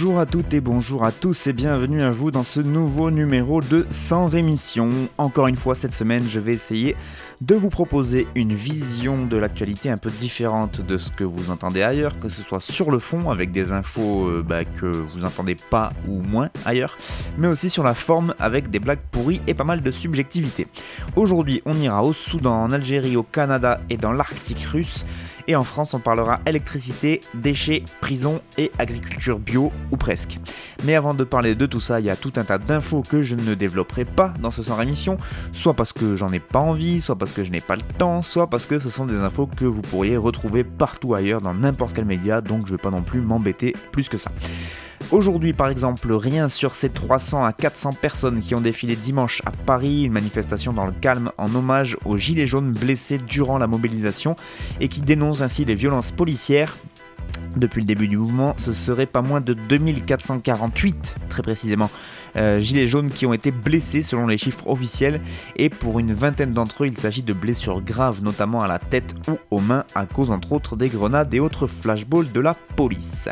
Bonjour à toutes et bonjour à tous et bienvenue à vous dans ce nouveau numéro de Sans Rémission. Encore une fois cette semaine je vais essayer de vous proposer une vision de l'actualité un peu différente de ce que vous entendez ailleurs, que ce soit sur le fond avec des infos euh, bah, que vous entendez pas ou moins ailleurs, mais aussi sur la forme avec des blagues pourries et pas mal de subjectivité. Aujourd'hui on ira au Soudan, en Algérie, au Canada et dans l'Arctique russe. Et en France, on parlera électricité, déchets, prison et agriculture bio, ou presque. Mais avant de parler de tout ça, il y a tout un tas d'infos que je ne développerai pas dans ce sans émission, soit parce que j'en ai pas envie, soit parce que je n'ai pas le temps, soit parce que ce sont des infos que vous pourriez retrouver partout ailleurs dans n'importe quel média, donc je vais pas non plus m'embêter plus que ça. Aujourd'hui, par exemple, rien sur ces 300 à 400 personnes qui ont défilé dimanche à Paris, une manifestation dans le calme en hommage aux gilets jaunes blessés durant la mobilisation et qui dénoncent ainsi les violences policières. Depuis le début du mouvement, ce serait pas moins de 2448, très précisément, euh, gilets jaunes qui ont été blessés selon les chiffres officiels, et pour une vingtaine d'entre eux, il s'agit de blessures graves, notamment à la tête ou aux mains, à cause entre autres des grenades et autres flashballs de la police.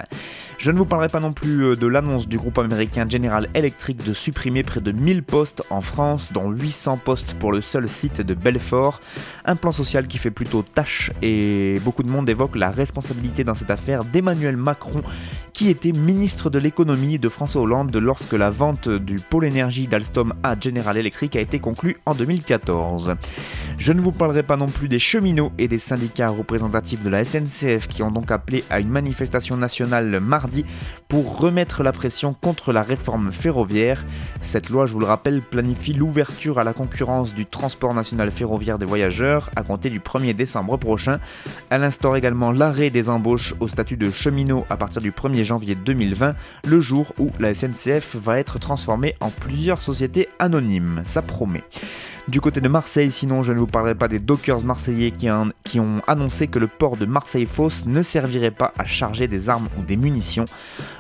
Je ne vous parlerai pas non plus euh, de l'annonce du groupe américain General Electric de supprimer près de 1000 postes en France, dont 800 postes pour le seul site de Belfort. Un plan social qui fait plutôt tâche et beaucoup de monde évoque la responsabilité dans cette affaire d'Emmanuel Macron, qui était ministre de l'économie de François Hollande lorsque la vente du pôle énergie d'Alstom à General Electric a été conclue en 2014. Je ne vous parlerai pas non plus des cheminots et des syndicats représentatifs de la SNCF qui ont donc appelé à une manifestation nationale mardi pour remettre la pression contre la réforme ferroviaire. Cette loi, je vous le rappelle, planifie l'ouverture à la concurrence du transport national ferroviaire des voyageurs à compter du 1er décembre prochain. Elle instaure également l'arrêt des embauches au statut de cheminot à partir du 1er janvier 2020, le jour où la SNCF va être transformée en plusieurs sociétés anonymes. Ça promet. Du côté de Marseille, sinon je ne vous parlerai pas des dockers marseillais qui, ont annoncé que le port de Marseille-Fosse ne servirait pas à charger des armes ou des munitions.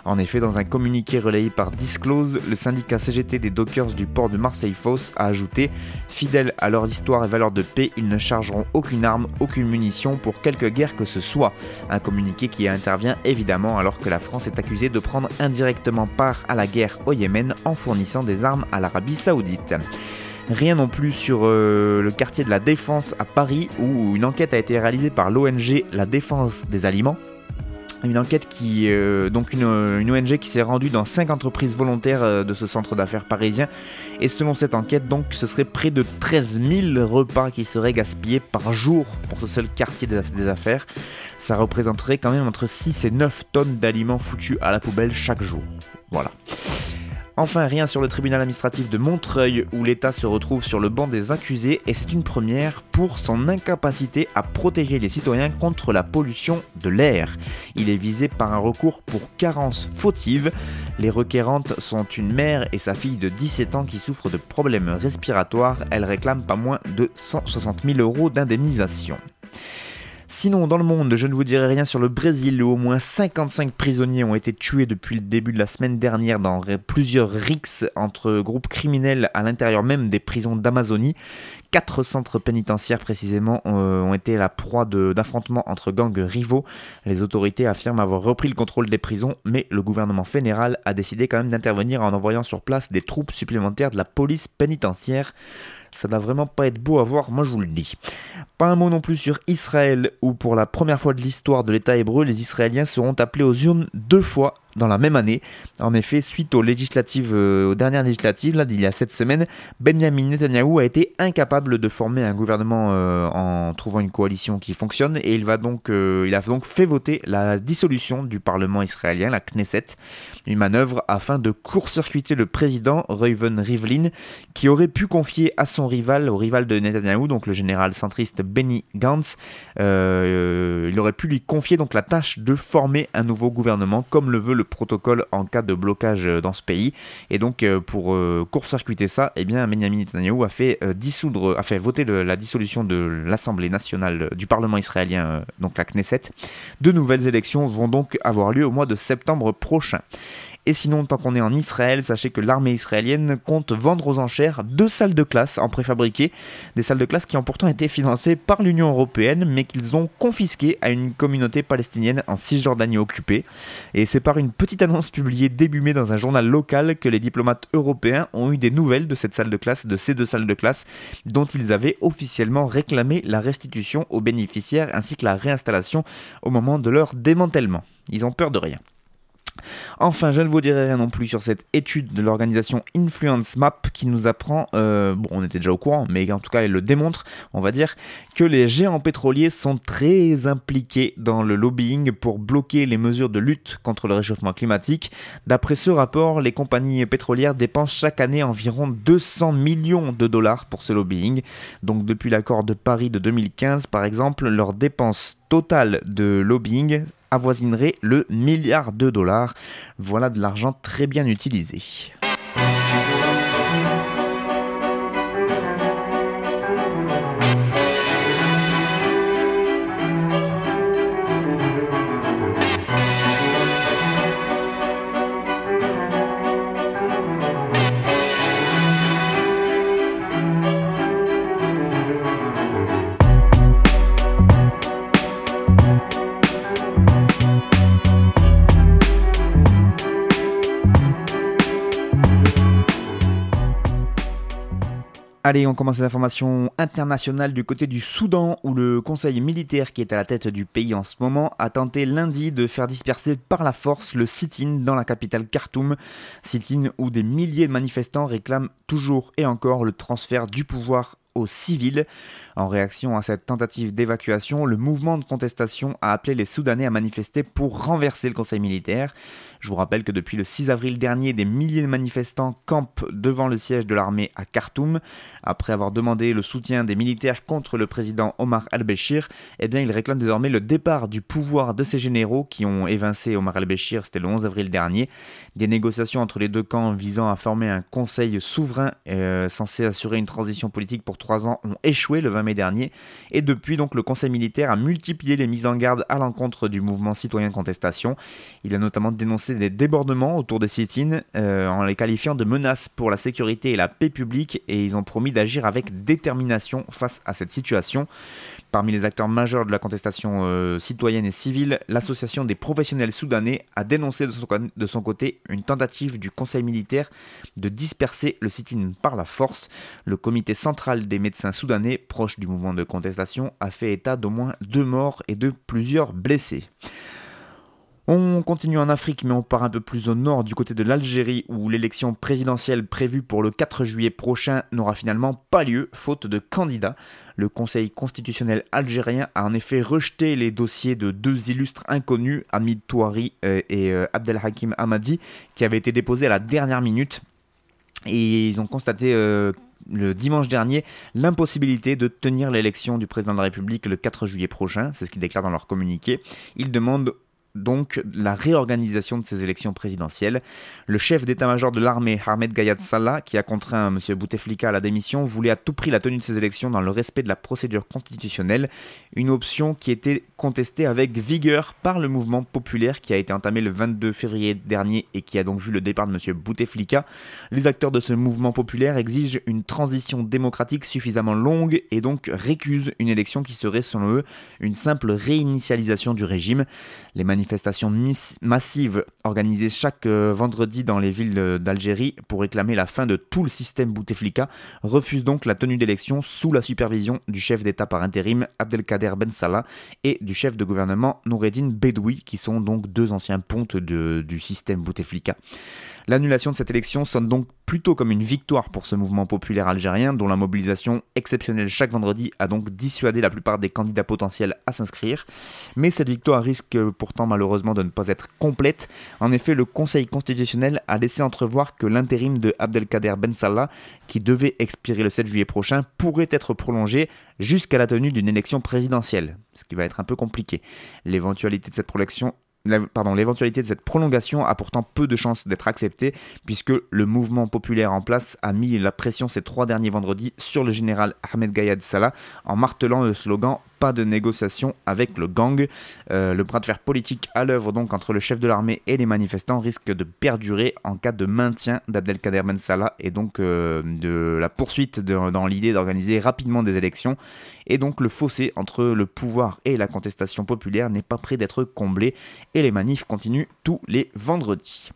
En effet, dans un communiqué relayé par Disclose, le syndicat CGT des dockers du port de Marseille-Fosse a ajouté Fidèles à leur histoire et valeurs de paix, ils ne chargeront aucune arme, aucune munition pour quelque guerre que ce soit. Un communiqué qui intervient évidemment alors que la France est accusée de prendre indirectement part à la guerre au Yémen en fournissant des armes à l'Arabie Saoudite. Rien non plus sur euh, le quartier de la Défense à Paris où une enquête a été réalisée par l'ONG La Défense des Aliments. Une enquête qui, euh, donc une, ONG qui s'est rendue dans 5 entreprises volontaires euh, de ce centre d'affaires parisien. Et selon cette enquête, donc, ce serait près de 13 000 repas qui seraient gaspillés par jour pour ce seul quartier des affaires. Ça représenterait quand même entre 6 et 9 tonnes d'aliments foutus à la poubelle chaque jour. Voilà. Enfin, rien sur le tribunal administratif de Montreuil où l'État se retrouve sur le banc des accusés et c'est une première pour son incapacité à protéger les citoyens contre la pollution de l'air. Il est visé par un recours pour carence fautive. Les requérantes sont une mère et sa fille de 17 ans qui souffrent de problèmes respiratoires. Elle réclame pas moins de 160 000 euros d'indemnisation. Sinon, dans le monde, je ne vous dirai rien sur le Brésil où au moins 55 prisonniers ont été tués depuis le début de la semaine dernière dans plusieurs rixes entre groupes criminels à l'intérieur même des prisons d'Amazonie. Quatre centres pénitentiaires précisément euh, ont été la proie d'affrontements entre gangs rivaux. Les autorités affirment avoir repris le contrôle des prisons, mais le gouvernement fédéral a décidé quand même d'intervenir en envoyant sur place des troupes supplémentaires de la police pénitentiaire. Ça n'a vraiment pas être beau à voir, moi je vous le dis. Pas un mot non plus sur Israël, où pour la première fois de l'histoire de l'État hébreu, les Israéliens seront appelés aux urnes deux fois dans la même année. En effet, suite aux législatives, euh, aux dernières législatives, là, d'il y a sept semaines, Benjamin Netanyahu a été incapable de former un gouvernement euh, en trouvant une coalition qui fonctionne et il va donc, euh, il a donc fait voter la dissolution du Parlement israélien, la Knesset, une manœuvre afin de court-circuiter le président Reuven Rivlin, qui aurait pu confier à son rival, au rival de Netanyahu, donc le général centriste Benny Gantz, il aurait pu lui confier donc la tâche de former un nouveau gouvernement, comme le veut le protocole en cas de blocage dans ce pays. Et donc, pour court-circuiter ça, eh bien, Benjamin Netanyahu a fait dissoudre, a fait voter la dissolution de l'Assemblée nationale du Parlement israélien, donc la Knesset. De nouvelles élections vont donc avoir lieu au mois de septembre prochain. Et sinon, tant qu'on est en Israël, sachez que l'armée israélienne compte vendre aux enchères deux salles de classe en préfabriqué, des salles de classe qui ont pourtant été financées par l'Union européenne, mais qu'ils ont confisquées à une communauté palestinienne en Cisjordanie occupée. Et c'est par une petite annonce publiée début mai dans un journal local que les diplomates européens ont eu des nouvelles de cette salle de classe, de ces deux salles de classe, dont ils avaient officiellement réclamé la restitution aux bénéficiaires ainsi que la réinstallation au moment de leur démantèlement. Ils ont peur de rien. Enfin, je ne vous dirai rien non plus sur cette étude de l'organisation Influence Map qui nous apprend, euh, bon on était déjà au courant, mais en tout cas elle le démontre, on va dire, que les géants pétroliers sont très impliqués dans le lobbying pour bloquer les mesures de lutte contre le réchauffement climatique. D'après ce rapport, les compagnies pétrolières dépensent chaque année environ 200 millions de dollars pour ce lobbying. Donc depuis l'accord de Paris de 2015 par exemple, leurs dépenses totales de lobbying avoisinerait le milliard de dollars. Voilà de l'argent très bien utilisé. Allez, on commence les informations internationales du côté du Soudan, où le conseil militaire qui est à la tête du pays en ce moment a tenté lundi de faire disperser par la force le sit-in dans la capitale Khartoum. Sit-in où des milliers de manifestants réclament toujours et encore le transfert du pouvoir aux civils. En réaction à cette tentative d'évacuation, le mouvement de contestation a appelé les Soudanais à manifester pour renverser le conseil militaire. Je vous rappelle que depuis le 6 avril dernier, des milliers de manifestants campent devant le siège de l'armée à Khartoum. Après avoir demandé le soutien des militaires contre le président Omar al-Béchir, eh bien, ils réclament désormais le départ du pouvoir de ces généraux qui ont évincé Omar al-Béchir, c'était le 11 avril dernier. Des négociations entre les deux camps visant à former un conseil souverain euh, censé assurer une transition politique pour trois ans ont échoué le 20 mai dernier. Et depuis, donc, le conseil militaire a multiplié les mises en garde à l'encontre du mouvement citoyen de contestation. Il a notamment dénoncé des débordements autour des sit-ins euh, en les qualifiant de menaces pour la sécurité et la paix publique et ils ont promis d'agir avec détermination face à cette situation. Parmi les acteurs majeurs de la contestation euh, citoyenne et civile, l'association des professionnels soudanais a dénoncé de son, de son, côté une tentative du conseil militaire de disperser le sit-in par la force. Le comité central des médecins soudanais, proche du mouvement de contestation, a fait état d'au moins deux morts et de plusieurs blessés. On continue en Afrique, mais on part un peu plus au nord du côté de l'Algérie, où l'élection présidentielle prévue pour le 4 juillet prochain n'aura finalement pas lieu, faute de candidats. Le Conseil constitutionnel algérien a en effet rejeté les dossiers de deux illustres inconnus, Hamid Touari euh, et euh, Abdelhakim Hamadi, qui avaient été déposés à la dernière minute. Et ils ont constaté euh, le dimanche dernier l'impossibilité de tenir l'élection du président de la République le 4 juillet prochain, c'est ce qu'ils déclarent dans leur communiqué. Ils demandent donc la réorganisation de ces élections présidentielles. Le chef d'état-major de l'armée, Ahmed Gayad Salah, qui a contraint M. Bouteflika à la démission, voulait à tout prix la tenue de ces élections dans le respect de la procédure constitutionnelle, une option qui était contestée avec vigueur par le mouvement populaire qui a été entamé le 22 février dernier et qui a donc vu le départ de M. Bouteflika. Les acteurs de ce mouvement populaire exigent une transition démocratique suffisamment longue et donc récusent une élection qui serait, selon eux, une simple réinitialisation du régime. Les manifestations massives organisées chaque euh, vendredi dans les villes d'Algérie pour réclamer la fin de tout le système Bouteflika refusent donc la tenue d'élections sous la supervision du chef d'État par intérim Abdelkader Ben Salah et du chef de gouvernement Noureddin Bedoui qui sont donc deux anciens pontes du système Bouteflika. L'annulation de cette élection sonne donc plutôt comme une victoire pour ce mouvement populaire algérien dont la mobilisation exceptionnelle chaque vendredi a donc dissuadé la plupart des candidats potentiels à s'inscrire. Mais cette victoire risque pourtant malheureusement de ne pas être complète. En effet, le Conseil constitutionnel a laissé entrevoir que l'intérim de Abdelkader Ben Salah, qui devait expirer le 7 juillet prochain, pourrait être prolongé jusqu'à la tenue d'une élection présidentielle, ce qui va être un peu compliqué. L'éventualité de cette prolongation l'éventualité de cette prolongation a pourtant peu de chances d'être acceptée, puisque le mouvement populaire en place a mis la pression ces trois derniers vendredis sur le général Ahmed Gayad Salah en martelant le slogan pas de négociation avec le gang. Euh, le bras de fer politique à l'œuvre donc entre le chef de l'armée et les manifestants risque de perdurer en cas de maintien d'Abdelkader Ben Salah et donc euh, de la poursuite dans l'idée d'organiser rapidement des élections. Et donc le fossé entre le pouvoir et la contestation populaire n'est pas prêt d'être comblé et les manifs continuent tous les vendredis.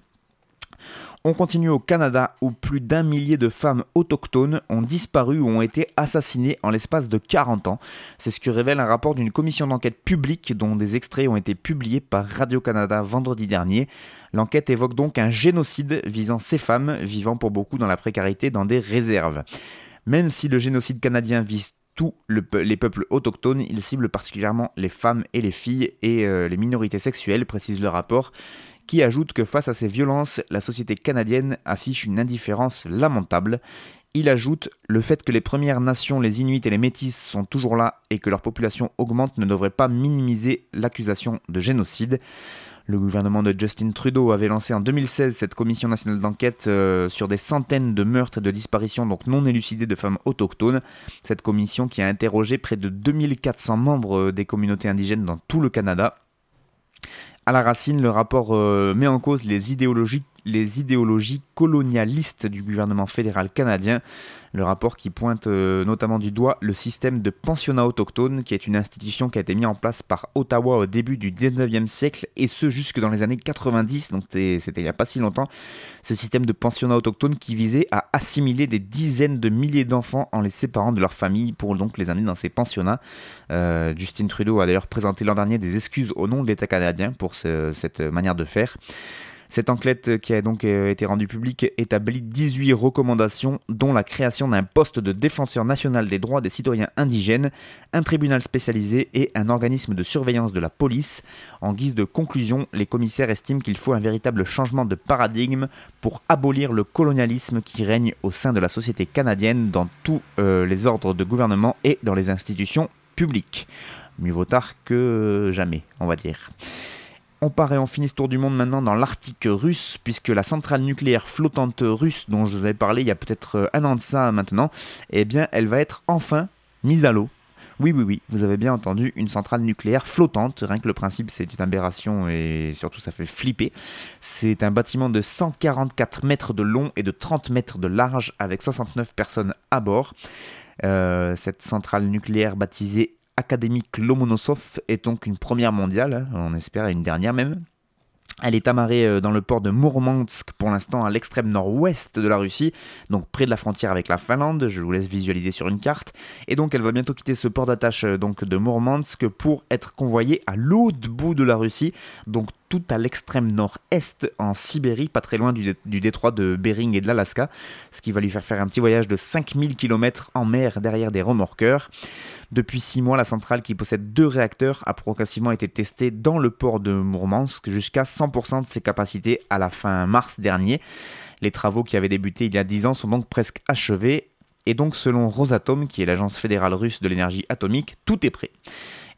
On continue au Canada où plus d'un millier de femmes autochtones ont disparu ou ont été assassinées en l'espace de 40 ans. C'est ce que révèle un rapport d'une commission d'enquête publique dont des extraits ont été publiés par Radio-Canada vendredi dernier. L'enquête évoque donc un génocide visant ces femmes vivant pour beaucoup dans la précarité dans des réserves. Même si le génocide canadien vise tous les peuples autochtones, il cible particulièrement les femmes et les filles et euh, les minorités sexuelles, précise le rapport qui ajoute que face à ces violences, la société canadienne affiche une indifférence lamentable. Il ajoute le fait que les Premières Nations, les Inuits et les Métis sont toujours là et que leur population augmente ne devrait pas minimiser l'accusation de génocide. Le gouvernement de Justin Trudeau avait lancé en 2016 cette commission nationale d'enquête euh, sur des centaines de meurtres et de disparitions donc non élucidées de femmes autochtones. Cette commission qui a interrogé près de 2400 membres euh, des communautés indigènes dans tout le Canada à la racine, le rapport euh, met en cause les idéologies, les idéologies colonialistes du gouvernement fédéral canadien. Le rapport qui pointe euh, notamment du doigt le système de pensionnat autochtone, qui est une institution qui a été mise en place par Ottawa au début du 19e siècle, et ce jusque dans les années 90, donc c'était il n'y a pas si longtemps. Ce système de pensionnat autochtone qui visait à assimiler des dizaines de milliers d'enfants en les séparant de leur famille pour donc les amener dans ces pensionnats. Euh, Justin Trudeau a d'ailleurs présenté l'an dernier des excuses au nom de l'État canadien pour cette manière de faire. Cette enquête qui a donc euh, été rendue publique établit 18 recommandations, dont la création d'un poste de défenseur national des droits des citoyens indigènes, un tribunal spécialisé et un organisme de surveillance de la police. En guise de conclusion, les commissaires estiment qu'il faut un véritable changement de paradigme pour abolir le colonialisme qui règne au sein de la société canadienne dans tous euh, les ordres de gouvernement et dans les institutions publiques. Mieux vaut tard que jamais, on va dire. On part et on finit ce tour du monde maintenant dans l'Arctique russe, puisque la centrale nucléaire flottante russe dont je vous avais parlé il y a peut-être euh, un an de ça maintenant, eh bien elle va être enfin mise à l'eau. Oui, oui, oui, vous avez bien entendu, une centrale nucléaire flottante. Rien que le principe, c'est une aberration et surtout ça fait flipper. C'est un bâtiment de 144 mètres de long et de 30 mètres de large avec 69 personnes à bord. Euh, cette centrale nucléaire baptisée académique Lomonosov est donc une première mondiale, hein, on espère une dernière même. Elle est amarrée euh, dans le port de Mourmansk pour l'instant à l'extrême nord-ouest de la Russie, donc près de la frontière avec la Finlande, je vous laisse visualiser sur une carte. Et donc elle va bientôt quitter ce port d'attache euh, donc de Mourmansk pour être convoyée à l'autre bout de la Russie, donc tout à l'extrême nord-est en Sibérie, pas très loin du, détroit de Bering et de l'Alaska, ce qui va lui faire faire un petit voyage de 5000 km en mer derrière des remorqueurs. Depuis 6 mois, la centrale qui possède deux réacteurs a progressivement été testée dans le port de Mourmansk jusqu'à 100% de ses capacités à la fin mars dernier. Les travaux qui avaient débuté il y a 10 ans sont donc presque achevés et donc selon Rosatom, qui est l'agence fédérale russe de l'énergie atomique, tout est prêt.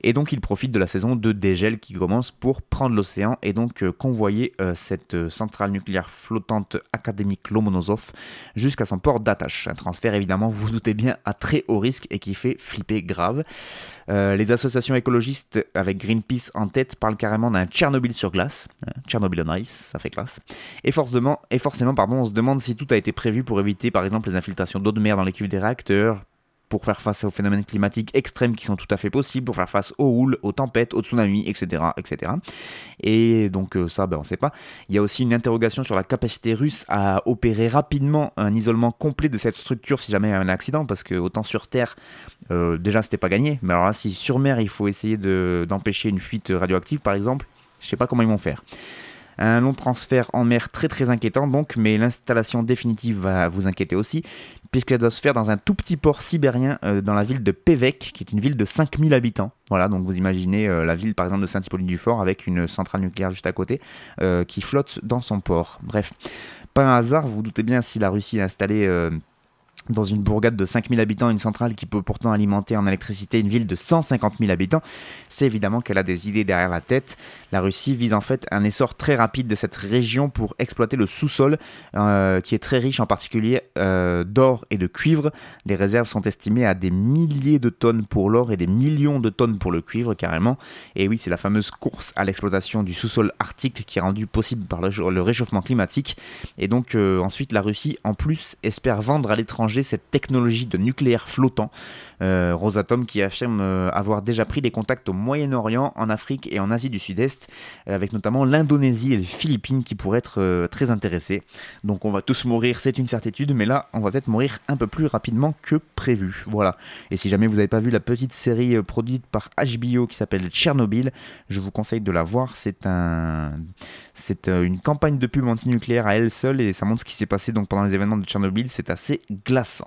Et donc il profite de la saison de dégel qui commence pour prendre l'océan et donc euh, convoyer euh, cette euh, centrale nucléaire flottante académique Lomonosov jusqu'à son port d'attache. Un transfert évidemment, vous vous doutez bien, à très haut risque et qui fait flipper grave. les associations écologistes avec Greenpeace en tête parlent carrément d'un Tchernobyl sur glace. Tchernobyl on ice, ça fait classe. Et forcément, et forcément pardon, on se demande si tout a été prévu pour éviter par exemple les infiltrations d'eau de mer dans les cuves des réacteurs, pour faire face aux phénomènes climatiques extrêmes qui sont tout à fait possibles, pour faire face aux houles, aux tempêtes, aux tsunamis, etc. etc. Et donc euh, ça, ben, on ne sait pas. Il y a aussi une interrogation sur la capacité russe à opérer rapidement un isolement complet de cette structure si jamais il y a un accident, parce que autant sur Terre, euh, déjà c'était pas gagné, mais alors là, si sur mer il faut essayer d'empêcher une fuite radioactive par exemple, je sais pas comment ils vont faire. Un long transfert en mer très très inquiétant donc, mais l'installation définitive va vous inquiéter aussi, puisqu'elle doit se faire dans un tout petit port sibérien euh, dans la ville de Pévec, qui est une ville de 5000 habitants. Voilà, donc vous imaginez euh, la ville par exemple de Saint-Hippolyte-du-Fort avec une centrale nucléaire juste à côté euh, qui flotte dans son port. Bref, pas un hasard, vous, vous doutez bien si la Russie a installé dans une bourgade de 5000 habitants, une centrale qui peut pourtant alimenter en électricité une ville de 150 000 habitants, c'est évidemment qu'elle a des idées derrière la tête. La Russie vise en fait un essor très rapide de cette région pour exploiter le sous-sol, euh, qui est très riche en particulier euh, d'or et de cuivre. Les réserves sont estimées à des milliers de tonnes pour l'or et des millions de tonnes pour le cuivre carrément. Et oui, c'est la fameuse course à l'exploitation du sous-sol arctique qui est rendue possible par le, réchauffement climatique. Et donc euh, ensuite, la Russie, en plus, espère vendre à l'étranger cette technologie de nucléaire flottant. Euh, Rosatom qui affirme euh, avoir déjà pris des contacts au Moyen-Orient, en Afrique et en Asie du Sud-Est, euh, avec notamment l'Indonésie et les Philippines qui pourraient être très intéressés. Donc on va tous mourir, c'est une certitude, mais là on va peut-être mourir un peu plus rapidement que prévu. Voilà. Et si jamais vous n'avez pas vu la petite série produite par HBO qui s'appelle Tchernobyl, je vous conseille de la voir. C'est une campagne de pub anti-nucléaire à elle seule et ça montre ce qui s'est passé donc pendant les événements de Tchernobyl. C'est assez glaçant. abração.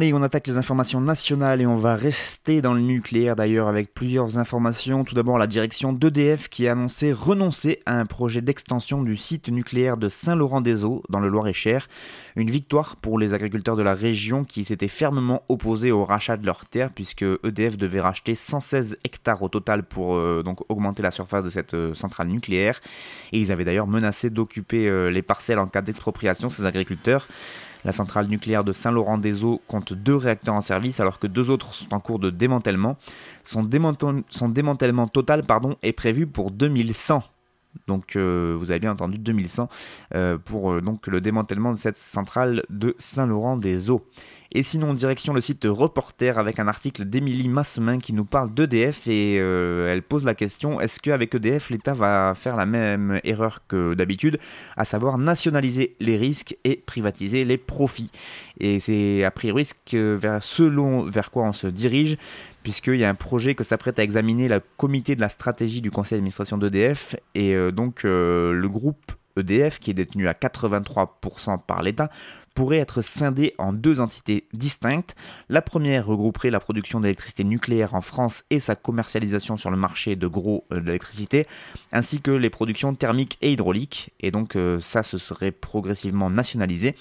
Allez, on attaque les informations nationales et on va rester dans le nucléaire d'ailleurs avec plusieurs informations. Tout d'abord, la direction d'EDF qui a annoncé renoncer à un projet d'extension du site nucléaire de Saint-Laurent-des-Eaux dans le Loir-et-Cher. Une victoire pour les agriculteurs de la région qui s'étaient fermement opposés au rachat de leurs terres puisque EDF devait racheter 116 hectares au total pour euh, donc augmenter la surface de cette euh, centrale nucléaire. Et ils avaient d'ailleurs menacé d'occuper euh, les parcelles en cas d'expropriation, ces agriculteurs. La centrale nucléaire de Saint-Laurent-des-Eaux compte deux réacteurs en service alors que deux autres sont en cours de démantèlement. Son, démantèlement total est prévu pour 2100. Donc euh, vous avez bien entendu 2100 euh, pour euh, le démantèlement de cette centrale de Saint-Laurent-des-Eaux. Et sinon, direction le site Reporter avec un article d'Émilie Massemin qui nous parle d'EDF et euh, elle pose la question est-ce qu'avec EDF, l'État va faire la même erreur que d'habitude, à savoir nationaliser les risques et privatiser les profits. Et c'est a priori vers, selon vers quoi on se dirige puisqu'il y a un projet que s'apprête à examiner le comité de la stratégie du conseil d'administration d'EDF et euh, donc euh, le groupe EDF qui est détenu à 83% par l'État pourrait être scindée en deux entités distinctes. La première regrouperait la production d'électricité nucléaire en France et sa commercialisation sur le marché de gros euh, ainsi que les productions thermiques et hydrauliques, et donc euh, ça se serait progressivement nationalisé.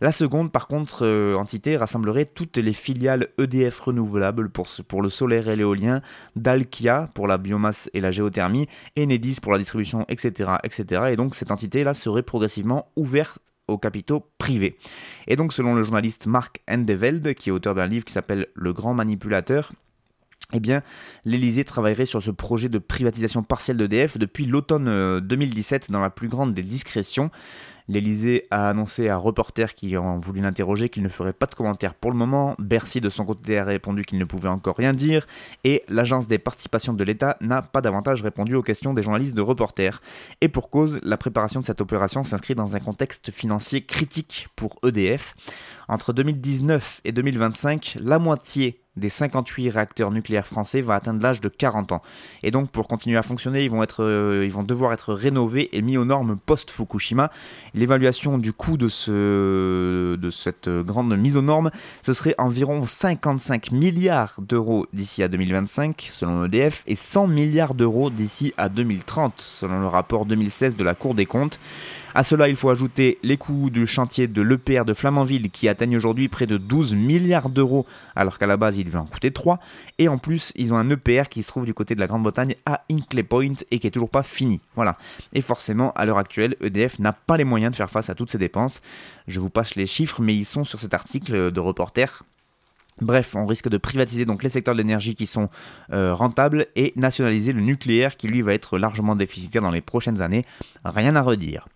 La seconde, par contre, euh, entité rassemblerait toutes les filiales EDF renouvelables pour, pour le solaire et l'éolien, Dalkia pour la biomasse et la géothermie, Enedis pour la distribution, etc. etc. Et donc cette entité-là serait progressivement ouverte aux capitaux privés. Et donc selon le journaliste Mark Endeveld, qui est auteur d'un livre qui s'appelle Le grand manipulateur, eh bien, l'Elysée travaillerait sur ce projet de privatisation partielle d'EDF depuis l'automne 2017 euh, dans la plus grande des discrétions. L'Elysée a annoncé à reporters qui ont voulu l'interroger qu'il ne ferait pas de commentaires pour le moment. Bercy, de son côté, a répondu qu'il ne pouvait encore rien dire. Et l'Agence des participations de l'État n'a pas davantage répondu aux questions des journalistes de reporters. Et pour cause, la préparation de cette opération s'inscrit dans un contexte financier critique pour EDF. Entre 2019 et 2025, la moitié des 58 réacteurs nucléaires français va atteindre l'âge de 40 ans. Et donc pour continuer à fonctionner, ils vont, être, euh, ils vont devoir être rénovés et mis aux normes post-Fukushima. L'évaluation du coût de, ce, de cette grande mise aux normes, ce serait environ 55 milliards d'euros d'ici à 2025 selon EDF et 100 milliards d'euros d'ici à 2030 selon le rapport 2016 de la Cour des comptes. À cela, il faut ajouter les coûts du chantier de l'EPR de Flamanville qui atteignent aujourd'hui près de 12 milliards d'euros alors qu'à la base il devait en coûter 3. Et en plus, ils ont un EPR qui se trouve du côté de la Grande-Bretagne à Inclay Point et qui est toujours pas fini. Voilà. Et forcément, à l'heure actuelle, EDF n'a pas les moyens de faire face à toutes ces dépenses. Je vous passe les chiffres, mais ils sont sur cet article de reporter Bref, on risque de privatiser donc les secteurs de l'énergie qui sont euh, rentables et nationaliser le nucléaire qui lui va être largement déficitaire dans les prochaines années. Rien à redire.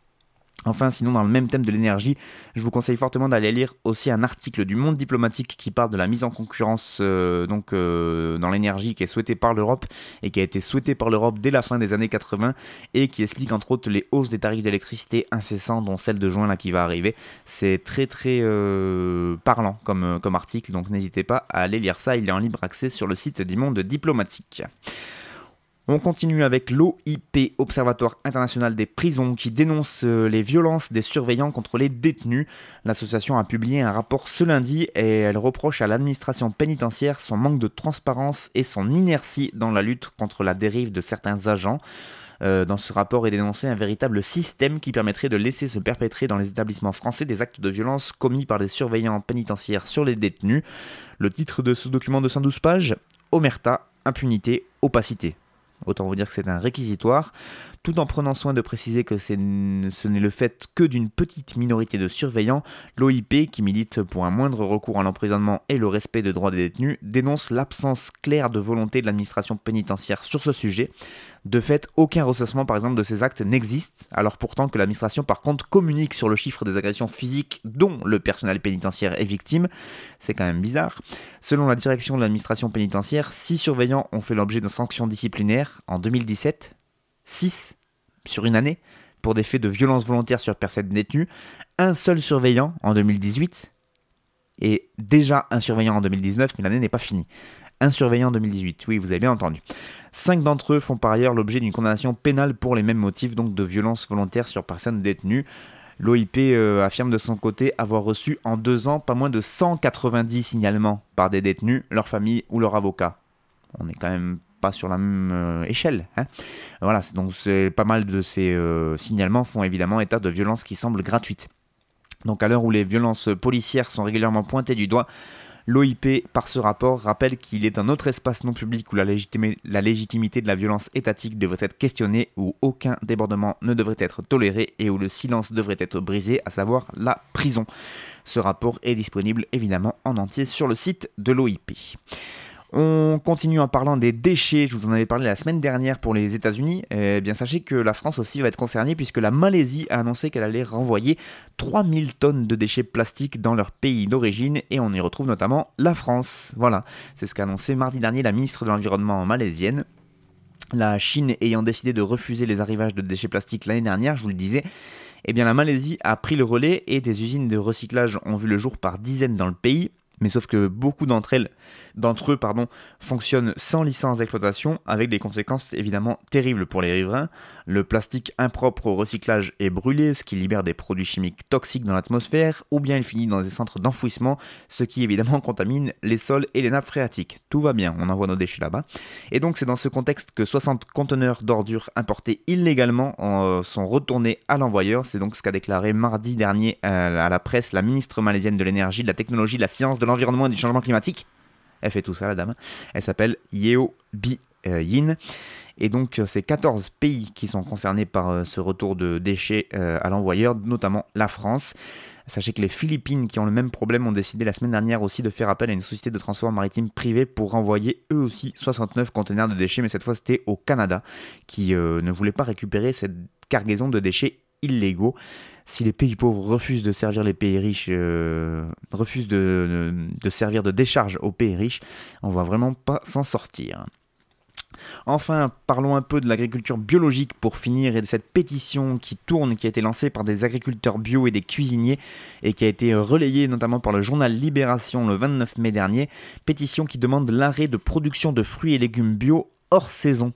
Enfin, sinon, dans le même thème de l'énergie, je vous conseille fortement d'aller lire aussi un article du Monde diplomatique qui parle de la mise en concurrence euh, euh, dans l'énergie qui est souhaitée par l'Europe et qui a été souhaitée par l'Europe dès la fin des années 80 et qui explique entre autres les hausses des tarifs d'électricité incessants, dont celle de juin là qui va arriver. C'est très très euh, parlant comme article, donc n'hésitez pas à aller lire ça. Il est en libre accès sur le site du Monde diplomatique. On continue avec l'OIP, Observatoire international des prisons, qui dénonce euh, les violences des surveillants contre les détenus. L'association a publié un rapport ce lundi et elle reproche à l'administration pénitentiaire son manque de transparence et son inertie dans la lutte contre la dérive de certains agents. Euh, dans ce rapport est dénoncé un véritable système qui permettrait de laisser se perpétrer dans les établissements français des actes de violence commis par des surveillants pénitentiaires sur les détenus. Le titre de ce document de 112 pages Omerta, impunité, opacité. Autant vous dire que c'est un réquisitoire, tout en prenant soin de préciser que ce n'est le fait que d'une petite minorité de surveillants, l'OIP, qui milite pour un moindre recours à l'emprisonnement et le respect des droits des détenus, dénonce l'absence claire de volonté de l'administration pénitentiaire sur ce sujet. De fait, aucun recensement par exemple de ces actes n'existe, alors pourtant que l'administration par contre communique sur le chiffre des agressions physiques dont le personnel pénitentiaire est victime. C'est quand même bizarre. Selon la direction de l'administration pénitentiaire, 6 surveillants ont fait l'objet de sanctions disciplinaires en 2017, 6 sur une année pour des faits de violence volontaire sur personnes détenues, un seul surveillant en 2018 et déjà un surveillant en 2019, mais l'année n'est pas finie. Un surveillant en 2018, oui, vous avez bien entendu. Cinq d'entre eux font par ailleurs l'objet d'une condamnation pénale pour les mêmes motifs, donc de violence volontaire sur personnes détenues. L'OIP euh, affirme de son côté avoir reçu en deux ans pas moins de 190 signalements par des détenus, leurs familles ou leurs avocats. On est quand même pas sur la même euh, échelle. Hein. Voilà, donc pas mal de ces euh, signalements font évidemment état de violences qui semblent gratuites. Donc à l'heure où les violences policières sont régulièrement pointées du doigt, L'OIP, par ce rapport, rappelle qu'il est un autre espace non public où la, la, légitimité de la violence étatique devrait être questionnée, où aucun débordement ne devrait être toléré et où le silence devrait être brisé, à savoir la prison. Ce rapport est disponible évidemment en entier sur le site de l'OIP. On continue en parlant des déchets. Je vous en avais parlé la semaine dernière pour les États-Unis. Eh bien, sachez que la France aussi va être concernée puisque la Malaisie a annoncé qu'elle allait renvoyer 3000 tonnes de déchets plastiques dans leur pays d'origine et on y retrouve notamment la France. Voilà, c'est ce qu'a annoncé mardi dernier la ministre de l'Environnement malaisienne. La Chine ayant décidé de refuser les arrivages de déchets plastiques l'année dernière, je vous le disais, eh bien la Malaisie a pris le relais et des usines de recyclage ont vu le jour par dizaines dans le pays. Mais sauf que beaucoup d'entre elles, d'entre eux, pardon, fonctionnent sans licence d'exploitation, avec des conséquences évidemment terribles pour les riverains. Le plastique impropre au recyclage est brûlé, ce qui libère des produits chimiques toxiques dans l'atmosphère, ou bien il finit dans des centres d'enfouissement, ce qui évidemment contamine les sols et les nappes phréatiques. Tout va bien, on envoie nos déchets là-bas. Et donc c'est dans ce contexte que 60 conteneurs d'ordures importés illégalement euh, sont retournés à l'envoyeur. C'est donc ce qu'a déclaré mardi dernier euh, à la presse la ministre malaisienne de l'énergie, de la technologie, de la science, de l'environnement et du changement climatique. Elle fait tout ça, la dame. Elle s'appelle Yeo Bi euh, Yin. Et donc, c'est 14 pays qui sont concernés par euh, ce retour de déchets euh, à l'envoyeur, notamment la France. Sachez que les Philippines, qui ont le même problème, ont décidé la semaine dernière aussi de faire appel à une société de transport maritime privée pour renvoyer eux aussi 69 conteneurs de déchets, mais cette fois c'était au Canada, qui ne voulait pas récupérer cette cargaison de déchets illégaux. Si les pays pauvres refusent de servir les pays riches, euh, refusent de, servir de décharge aux pays riches, on va vraiment pas s'en sortir. Enfin, parlons un peu de l'agriculture biologique pour finir et de cette pétition qui tourne, qui a été lancée par des agriculteurs bio et des cuisiniers et qui a été relayée notamment par le journal Libération le 29 mai dernier. Pétition qui demande l'arrêt de production de fruits et légumes bio hors saison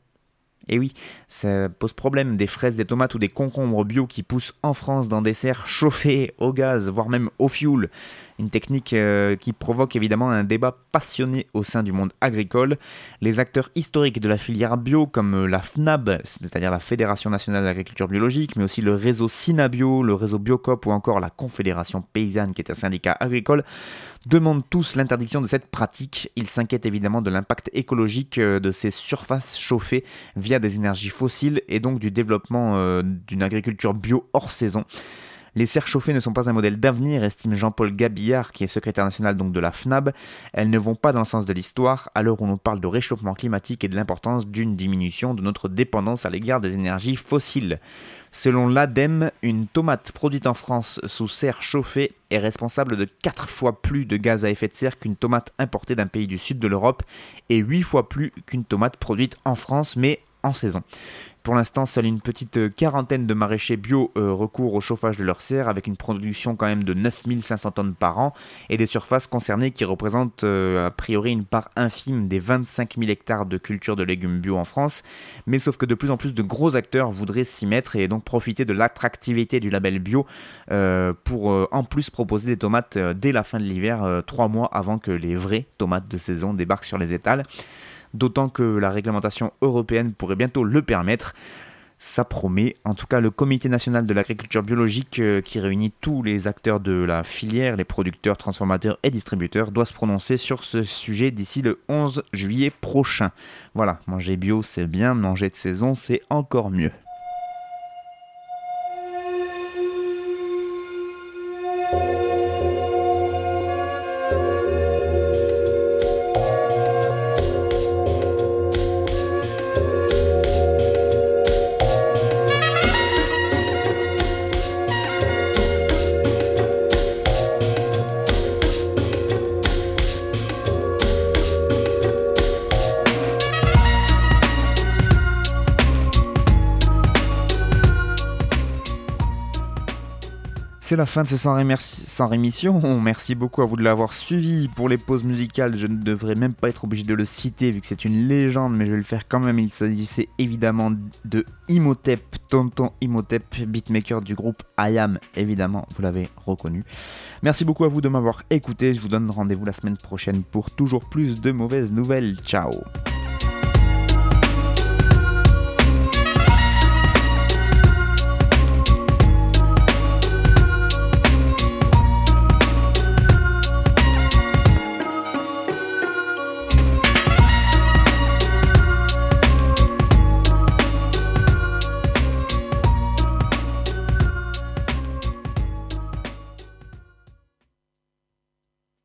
et oui, ça pose problème des fraises, des tomates ou des concombres bio qui poussent en France dans des serres chauffées au gaz, voire même au fioul. Une technique euh, qui provoque évidemment un débat passionné au sein du monde agricole. Les acteurs historiques de la filière bio, comme euh, la FNAB, c'est-à-dire la Fédération nationale d'agriculture biologique, mais aussi le réseau Sinabio, le réseau Biocop ou encore la Confédération paysanne, qui est un syndicat agricole, demandent tous l'interdiction de cette pratique. Ils s'inquiètent évidemment de l'impact écologique euh, de ces surfaces chauffées via des énergies fossiles et donc du développement d'une agriculture bio hors saison. Les serres chauffées ne sont pas un modèle d'avenir, estime Jean-Paul Gabillard, qui est secrétaire national de la FNAB. Elles ne vont pas dans le sens de l'histoire, à l'heure où l'on parle de réchauffement climatique et de l'importance d'une diminution de notre dépendance à l'égard des énergies fossiles. Selon l'ADEME, une tomate produite en France sous serre chauffée est responsable de 4 fois plus de gaz à effet de serre qu'une tomate importée d'un pays du sud de l'Europe et 8 fois plus qu'une tomate produite en France mais Pour l'instant, seule une petite euh, quarantaine de maraîchers bio euh, recourent au chauffage de leurs serres avec une production quand même de 9500 tonnes par an et des surfaces concernées qui représentent euh, a priori une part infime des 25 000 hectares de culture de légumes bio en France. Mais sauf que de plus en plus de gros acteurs voudraient s'y mettre et donc profiter de l'attractivité du label bio pour en plus proposer des tomates dès la fin de l'hiver, trois mois avant que les vraies tomates de saison débarquent sur les étals d'autant que la réglementation européenne pourrait bientôt le permettre. Ça promet. En tout cas, le Comité national de l'agriculture biologique, euh, qui réunit tous les acteurs de la filière, les producteurs, transformateurs et distributeurs, doit se prononcer sur ce sujet d'ici le 11 juillet prochain. Voilà, manger bio c'est bien, manger de saison c'est encore mieux. C'est la fin de ce sans, rémission. Merci beaucoup à vous de l'avoir suivi. Pour les pauses musicales, je ne devrais même pas être obligé de le citer vu que c'est une légende, mais je vais le faire quand même. Il s'agissait évidemment de Imhotep, Tonton Imhotep, beatmaker du groupe IAM, évidemment, vous l'avez reconnu. Merci beaucoup à vous de m'avoir écouté. Je vous donne rendez-vous la semaine prochaine pour toujours plus de mauvaises nouvelles. Ciao